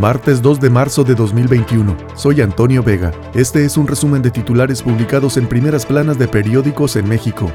Martes 2 de marzo de 2021. Soy Antonio Vega. Este es un resumen de titulares publicados en primeras planas de periódicos en México.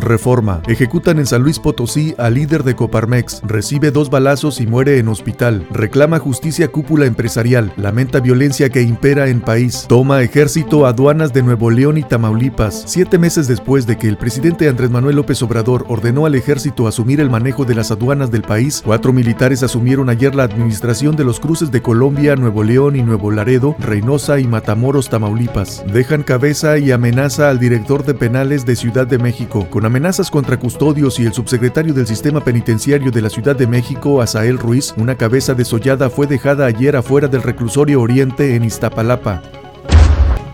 Reforma. Ejecutan en San Luis Potosí al líder de Coparmex. Recibe dos balazos y muere en hospital. Reclama justicia cúpula empresarial. Lamenta violencia que impera en país. Toma ejército aduanas de Nuevo León y Tamaulipas. Siete meses después de que el presidente Andrés Manuel López Obrador ordenó al ejército asumir el manejo de las aduanas del país, cuatro militares asumieron ayer la administración de los cruces de Colombia, Nuevo León y Nuevo Laredo, Reynosa y Matamoros, Tamaulipas. Dejan cabeza y amenaza al director de penales de Ciudad de México con amenazas contra custodios y el subsecretario del Sistema Penitenciario de la Ciudad de México, Asael Ruiz, una cabeza desollada fue dejada ayer afuera del reclusorio Oriente en Iztapalapa.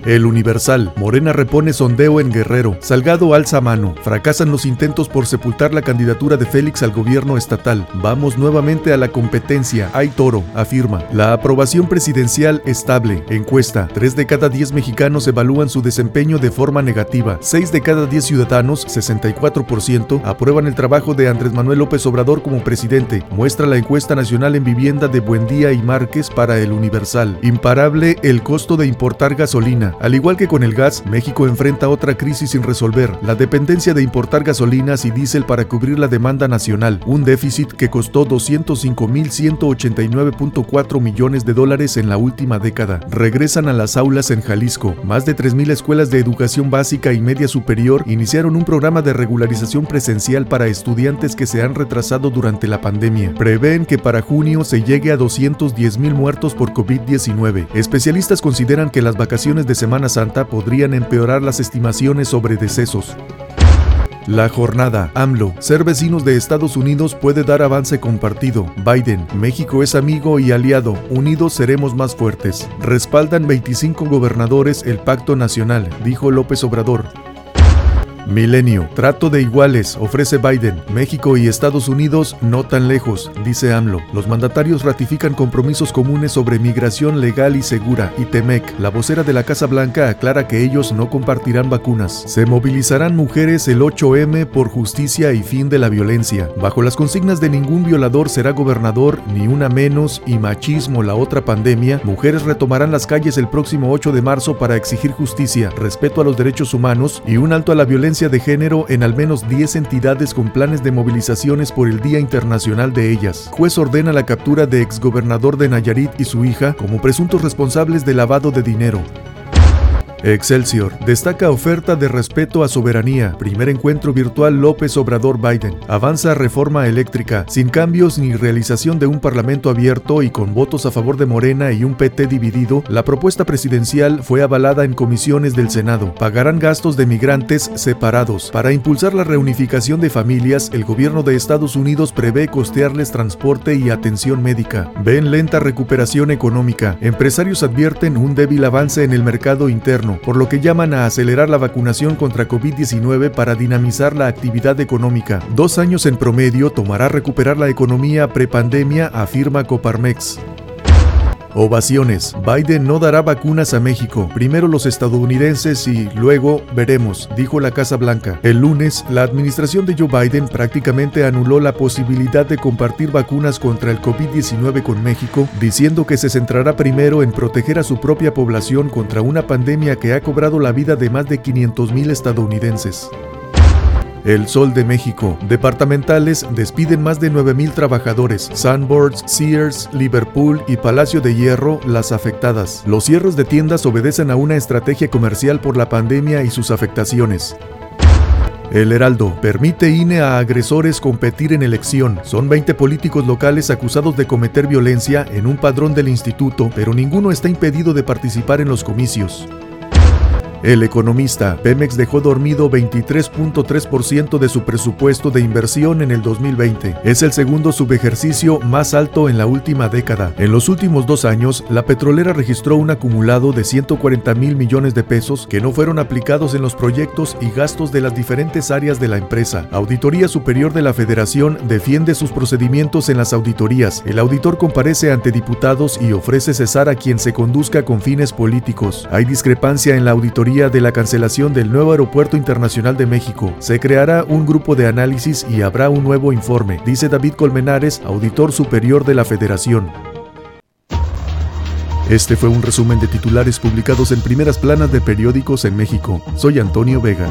El Universal. Morena repone sondeo en Guerrero. Salgado alza mano. Fracasan los intentos por sepultar la candidatura de Félix al gobierno estatal. Vamos nuevamente a la competencia. Hay toro, afirma. La aprobación presidencial estable. Encuesta. Tres de cada diez mexicanos evalúan su desempeño de forma negativa. Seis de cada diez ciudadanos, 64%, aprueban el trabajo de Andrés Manuel López Obrador como presidente. Muestra la encuesta nacional en vivienda de Buendía y Márquez para el Universal. Imparable el costo de importar gasolina. Al igual que con el gas, México enfrenta otra crisis sin resolver, la dependencia de importar gasolinas y diésel para cubrir la demanda nacional, un déficit que costó 205.189.4 millones de dólares en la última década. Regresan a las aulas en Jalisco. Más de 3.000 escuelas de educación básica y media superior iniciaron un programa de regularización presencial para estudiantes que se han retrasado durante la pandemia. Prevén que para junio se llegue a 210.000 muertos por COVID-19. Especialistas consideran que las vacaciones de Semana Santa podrían empeorar las estimaciones sobre decesos. La jornada. AMLO. Ser vecinos de Estados Unidos puede dar avance compartido. Biden. México es amigo y aliado. Unidos seremos más fuertes. Respaldan 25 gobernadores el pacto nacional, dijo López Obrador. Milenio. Trato de iguales, ofrece Biden. México y Estados Unidos no tan lejos, dice AMLO. Los mandatarios ratifican compromisos comunes sobre migración legal y segura. Y Temec, la vocera de la Casa Blanca, aclara que ellos no compartirán vacunas. Se movilizarán mujeres el 8M por justicia y fin de la violencia. Bajo las consignas de ningún violador será gobernador, ni una menos, y machismo la otra pandemia, mujeres retomarán las calles el próximo 8 de marzo para exigir justicia, respeto a los derechos humanos y un alto a la violencia de género en al menos 10 entidades con planes de movilizaciones por el Día Internacional de ellas. Juez ordena la captura de exgobernador de Nayarit y su hija como presuntos responsables de lavado de dinero. Excelsior. Destaca oferta de respeto a soberanía. Primer encuentro virtual López Obrador Biden. Avanza reforma eléctrica. Sin cambios ni realización de un parlamento abierto y con votos a favor de Morena y un PT dividido, la propuesta presidencial fue avalada en comisiones del Senado. Pagarán gastos de migrantes separados. Para impulsar la reunificación de familias, el gobierno de Estados Unidos prevé costearles transporte y atención médica. Ven lenta recuperación económica. Empresarios advierten un débil avance en el mercado interno por lo que llaman a acelerar la vacunación contra COVID-19 para dinamizar la actividad económica. Dos años en promedio tomará recuperar la economía prepandemia, afirma Coparmex. Ovaciones. Biden no dará vacunas a México. Primero los estadounidenses y luego veremos, dijo la Casa Blanca. El lunes, la administración de Joe Biden prácticamente anuló la posibilidad de compartir vacunas contra el COVID-19 con México, diciendo que se centrará primero en proteger a su propia población contra una pandemia que ha cobrado la vida de más de 500.000 estadounidenses. El Sol de México. Departamentales despiden más de 9.000 trabajadores. Sunboards, Sears, Liverpool y Palacio de Hierro las afectadas. Los cierros de tiendas obedecen a una estrategia comercial por la pandemia y sus afectaciones. El Heraldo permite INE a agresores competir en elección. Son 20 políticos locales acusados de cometer violencia en un padrón del instituto, pero ninguno está impedido de participar en los comicios. El economista, Pemex dejó dormido 23.3% de su presupuesto de inversión en el 2020. Es el segundo subejercicio más alto en la última década. En los últimos dos años, la petrolera registró un acumulado de 140 mil millones de pesos que no fueron aplicados en los proyectos y gastos de las diferentes áreas de la empresa. Auditoría Superior de la Federación defiende sus procedimientos en las auditorías. El auditor comparece ante diputados y ofrece cesar a quien se conduzca con fines políticos. Hay discrepancia en la auditoría de la cancelación del nuevo Aeropuerto Internacional de México. Se creará un grupo de análisis y habrá un nuevo informe, dice David Colmenares, auditor superior de la Federación. Este fue un resumen de titulares publicados en primeras planas de periódicos en México. Soy Antonio Vega.